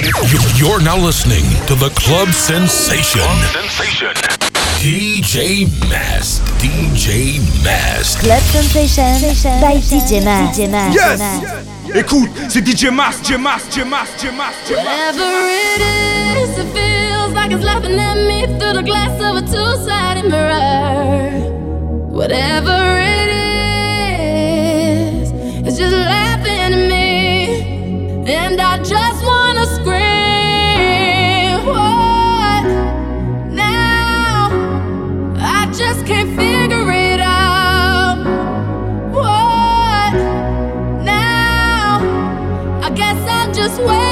You're now listening to the Club Sensation. Sensation. DJ Mask. DJ Mask. Club Sensation by DJ Mask. DJ Mask. Yes Écoute, c'est DJ Mas, DJ Mas, DJ Mas, DJ Mas, DJ Mas. Whatever it is, it feels like it's laughing at me through the glass of a two-sided mirror. Whatever it is, it's just laughing at me, and I just wanna scream. What now? I just can't figure it out. What now? I guess I'll just wait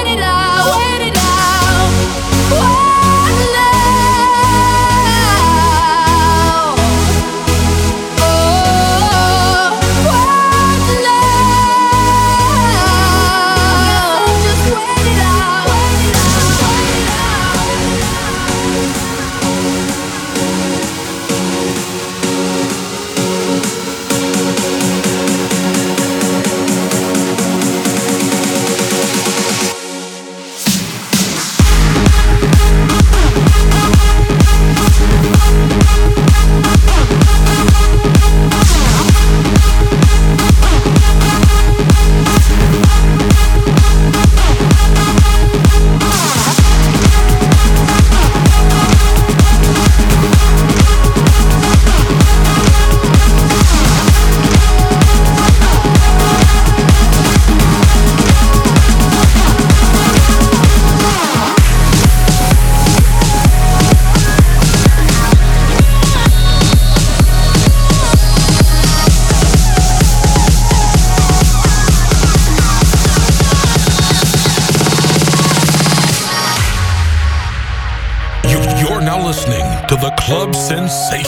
Club Sensation.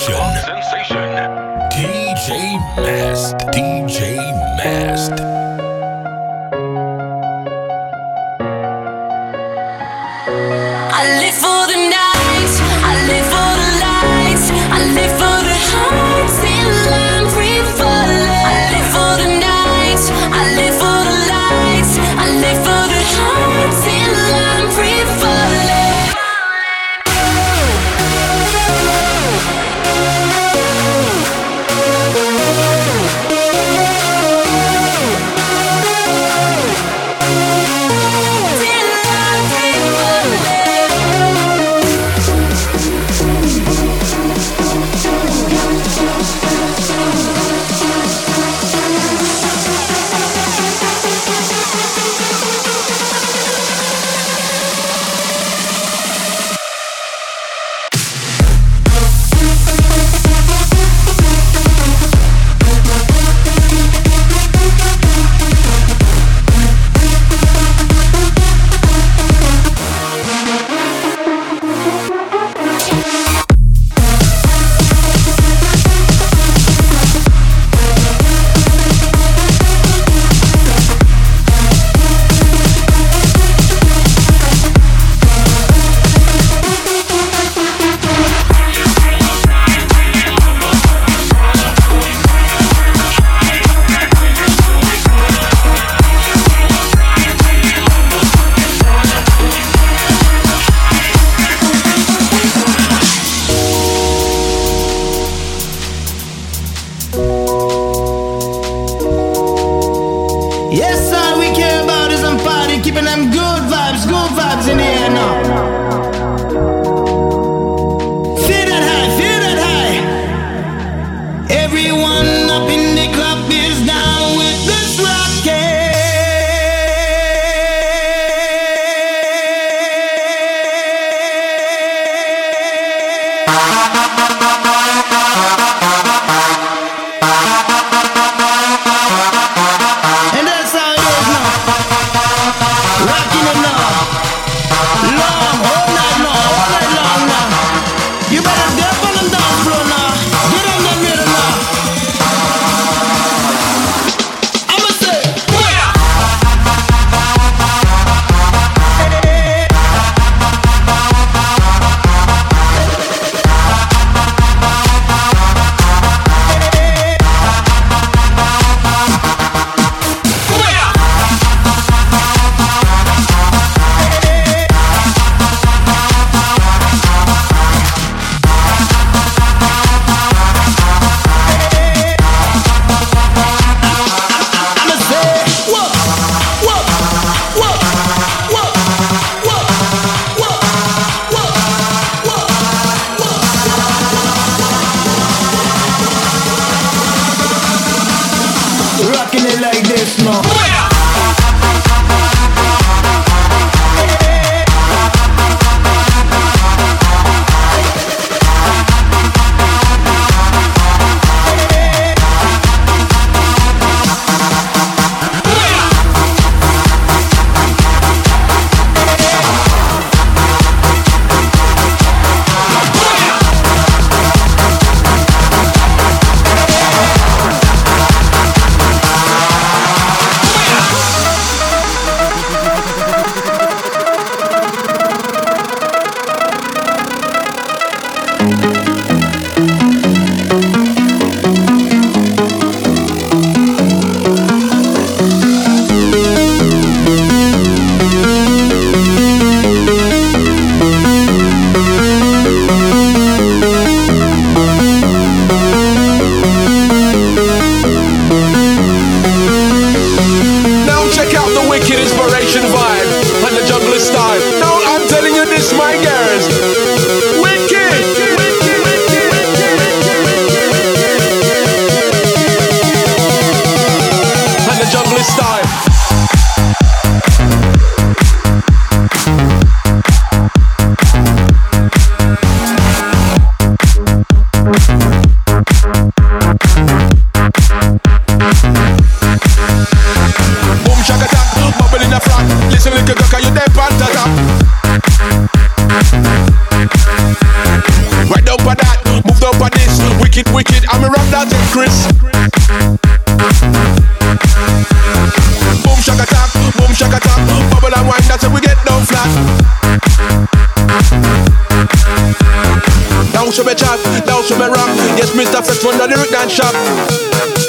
Shop.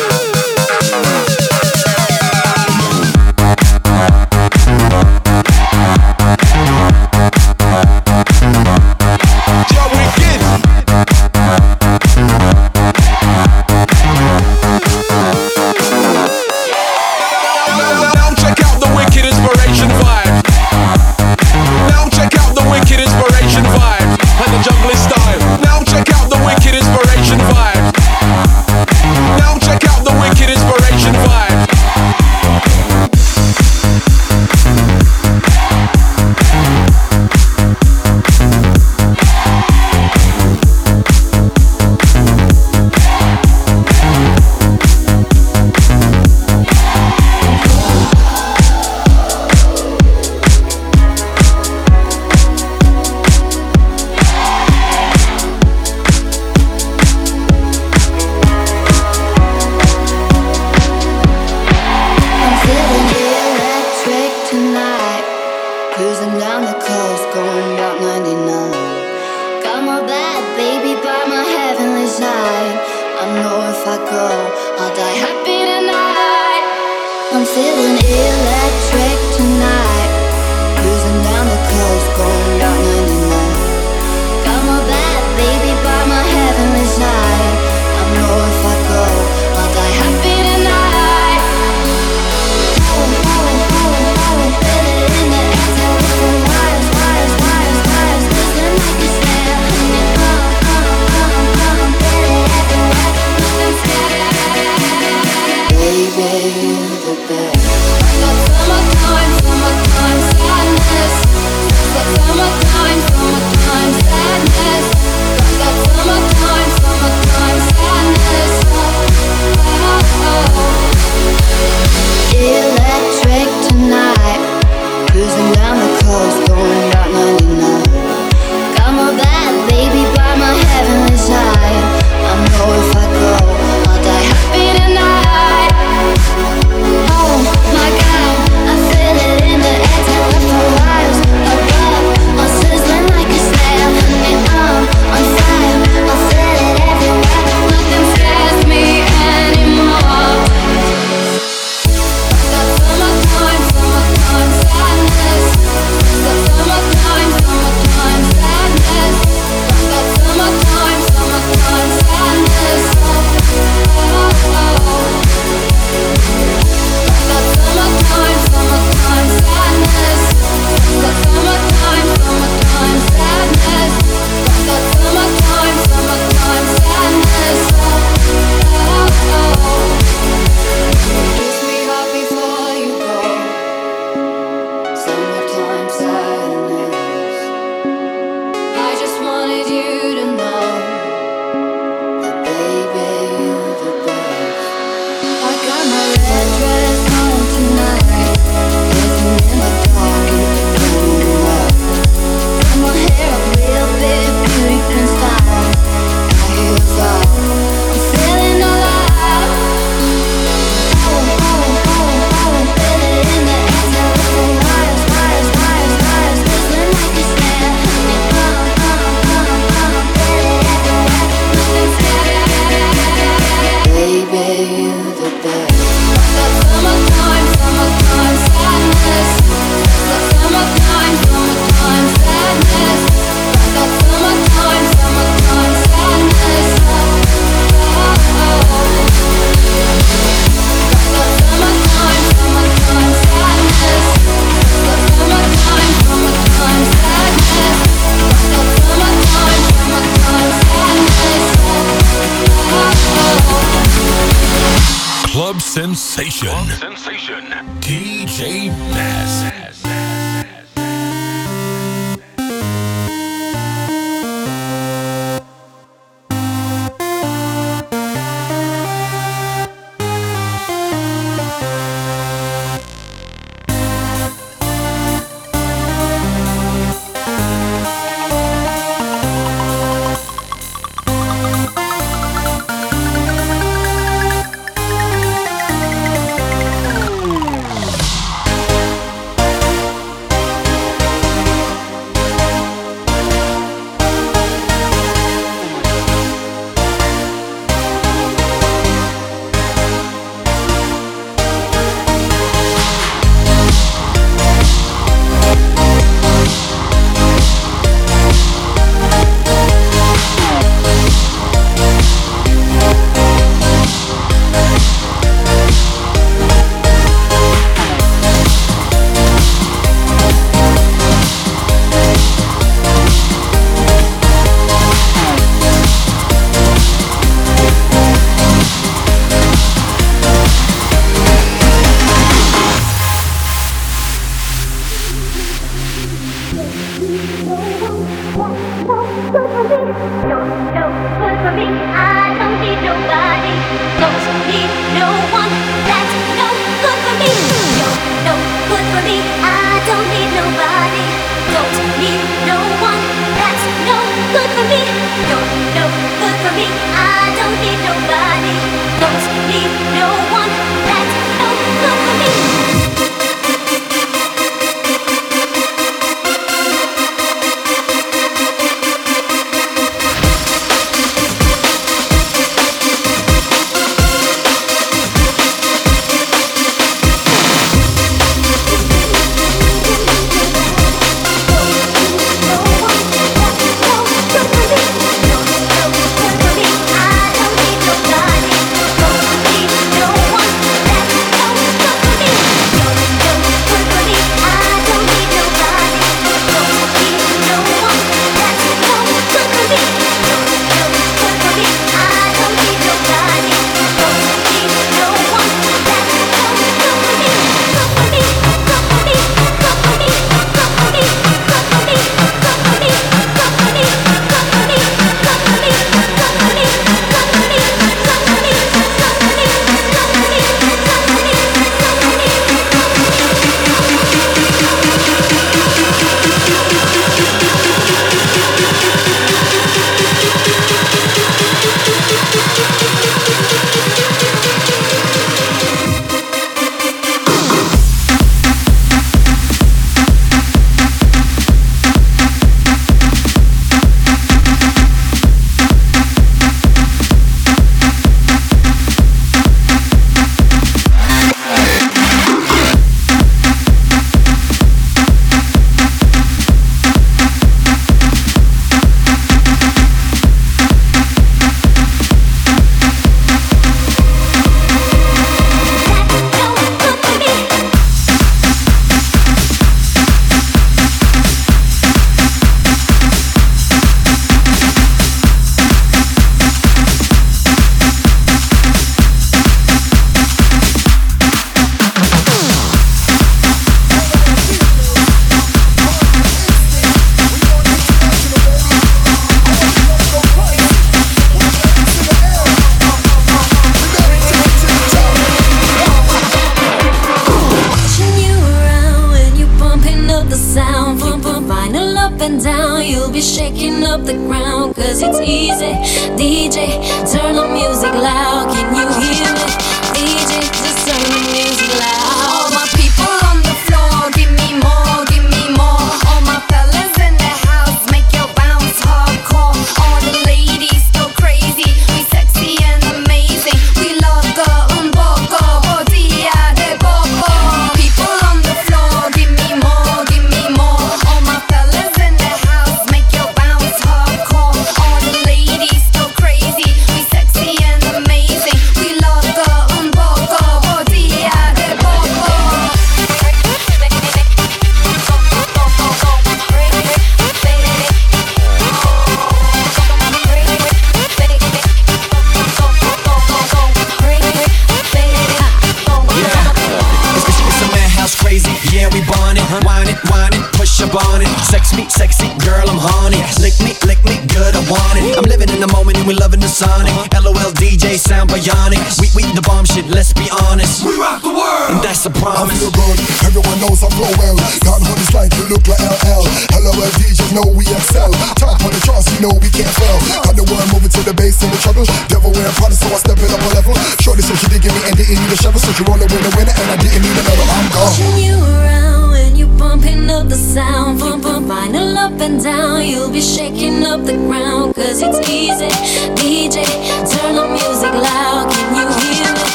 up and down, you'll be shaking up the ground. Cause it's easy, DJ, turn the music loud. Can you hear me?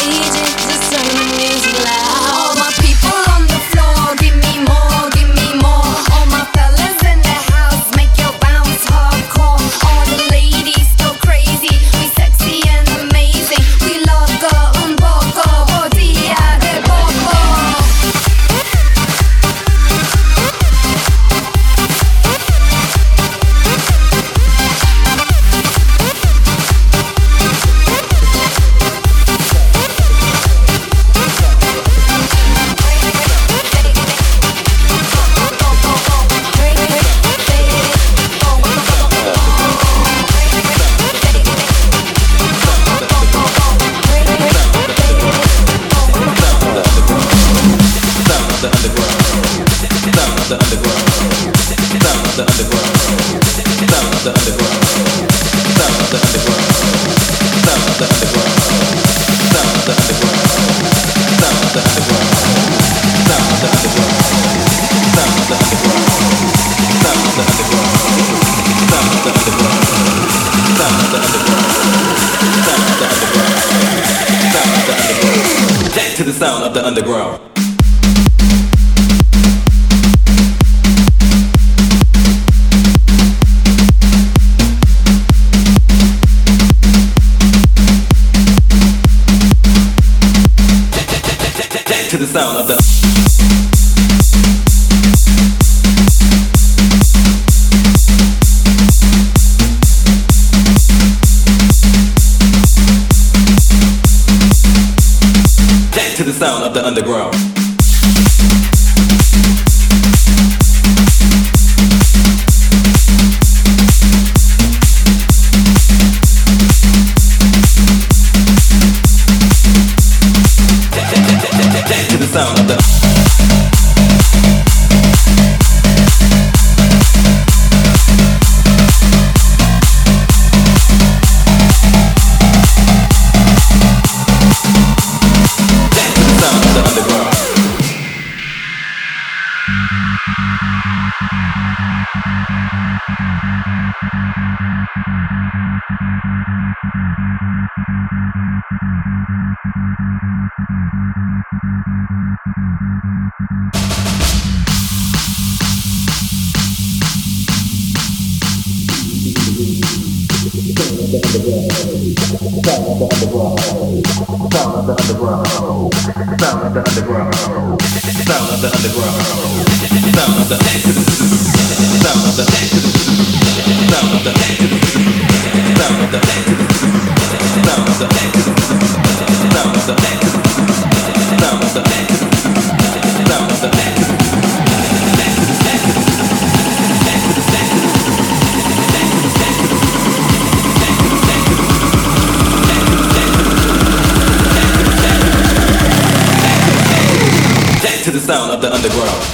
DJ, just turn the music loud. Sound of the underground. Sound the underground the the underground.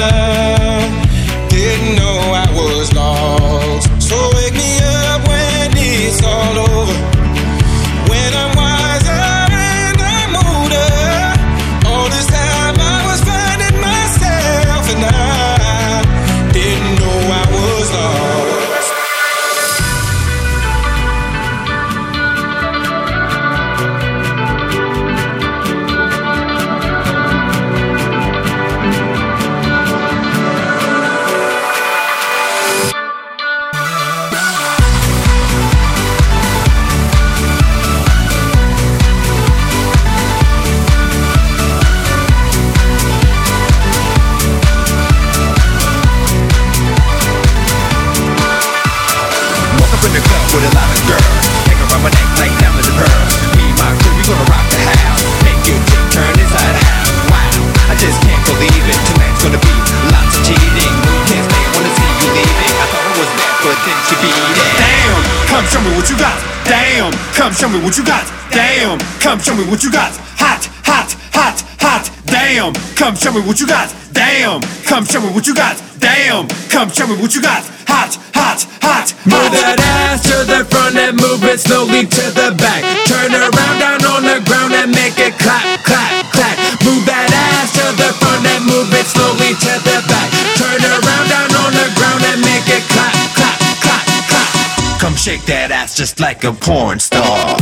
I didn't know I show me what you got. Damn, come show me what you got. Damn, come show me what you got. Hot, hot, hot, hot. Damn, come show me what you got. Damn, come show me what you got. Damn, come show me what you got. Hot, hot, hot. Move that ass to the front and move it slowly to the back. Turn around shake that ass just like a porn star.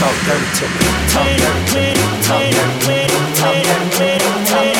Talk dirty to me. Talk dirty to me. Talk dirty to me. Talk dirty to me.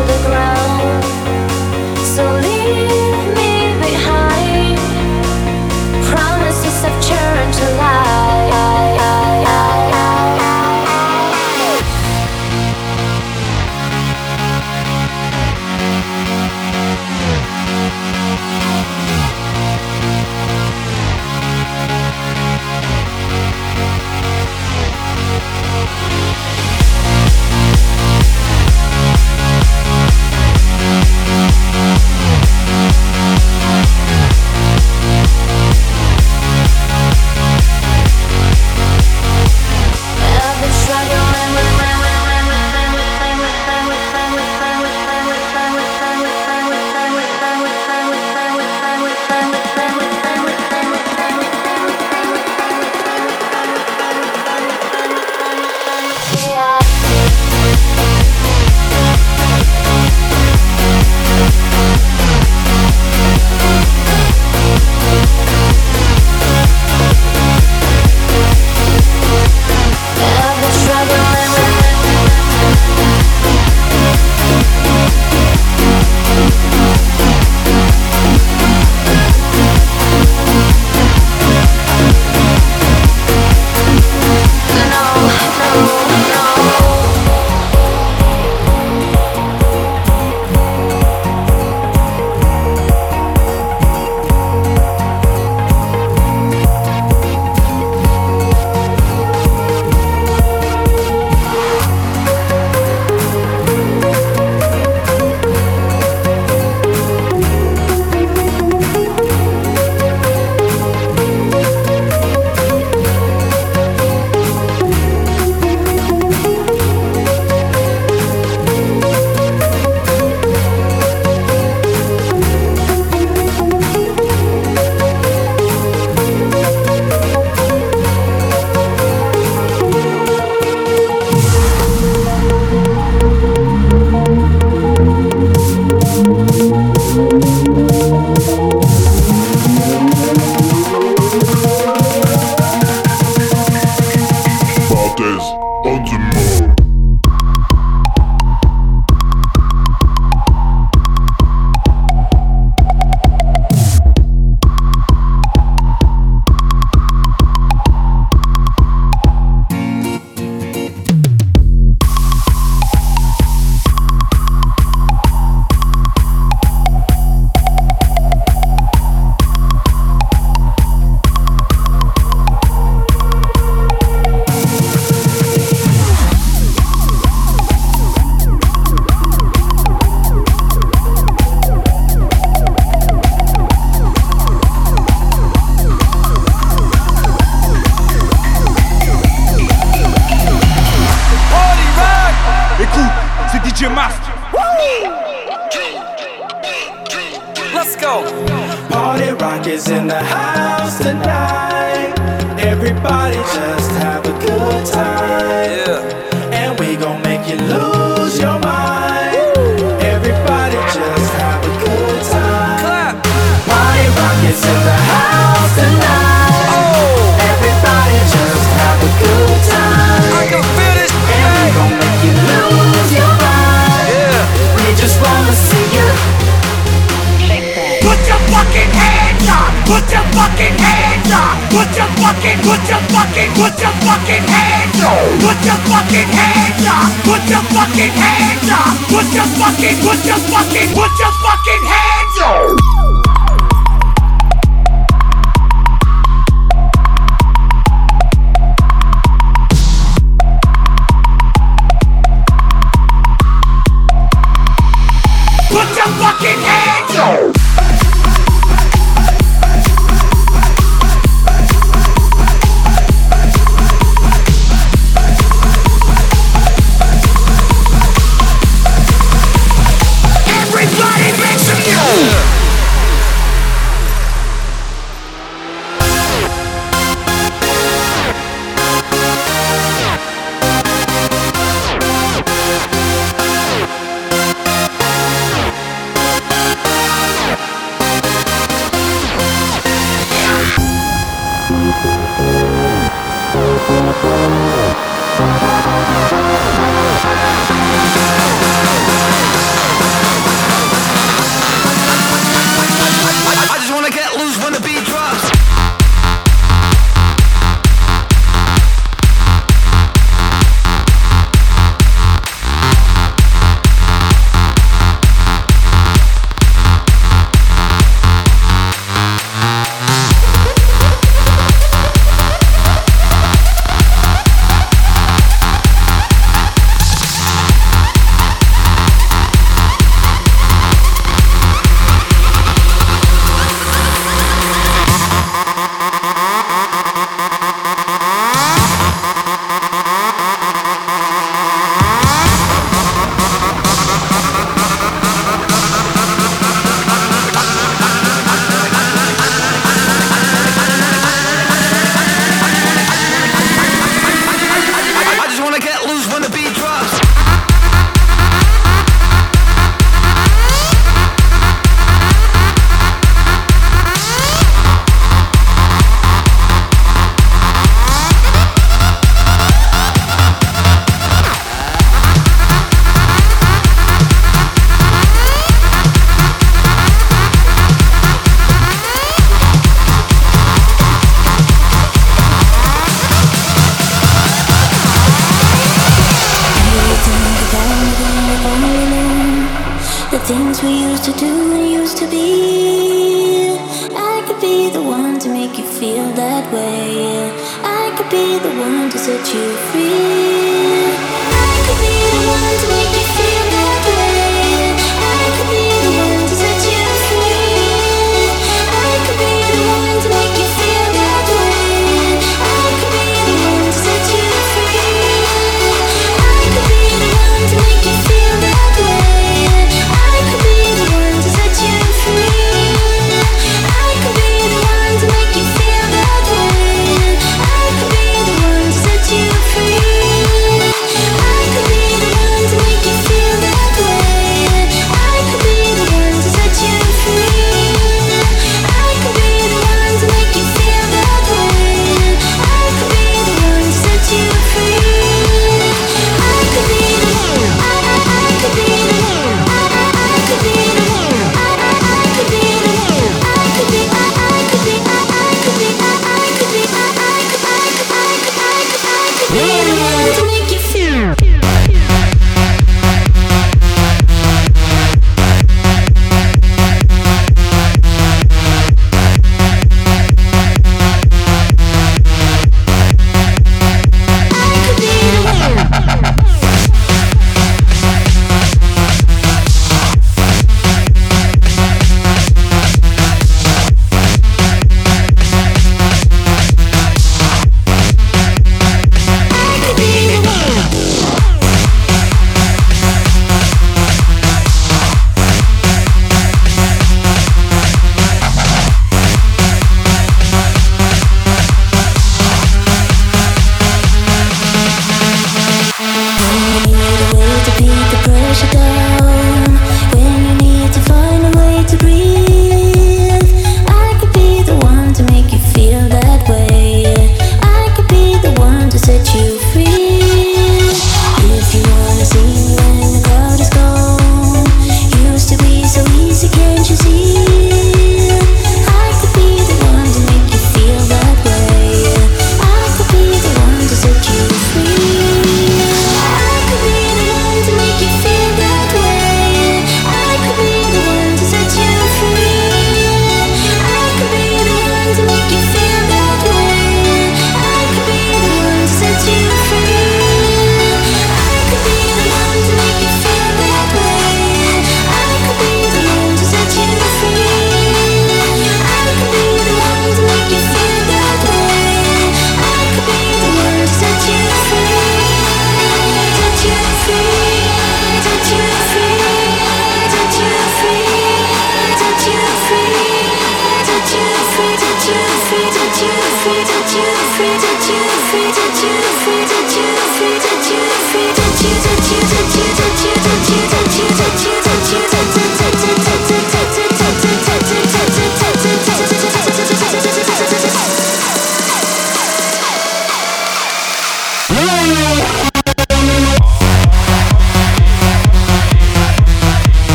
did you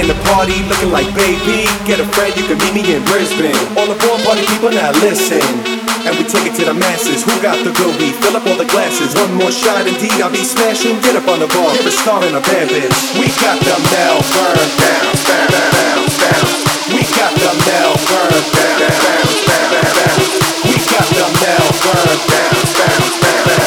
in the party looking like baby. Get a friend, you can meet me in Brisbane. All the party people now listen. And we take it to the masses. Who got the good weed? Fill up all the glasses. One more shot, indeed, I'll be smashing. Get up on the bar, you're a star a band, bitch. We got the Melbourne down, down, down, down. We got the Melbourne down, down, down, down. We got the Melbourne down, down, down, down.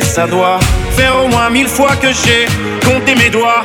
Ça doit faire au moins mille fois que j'ai compté mes doigts.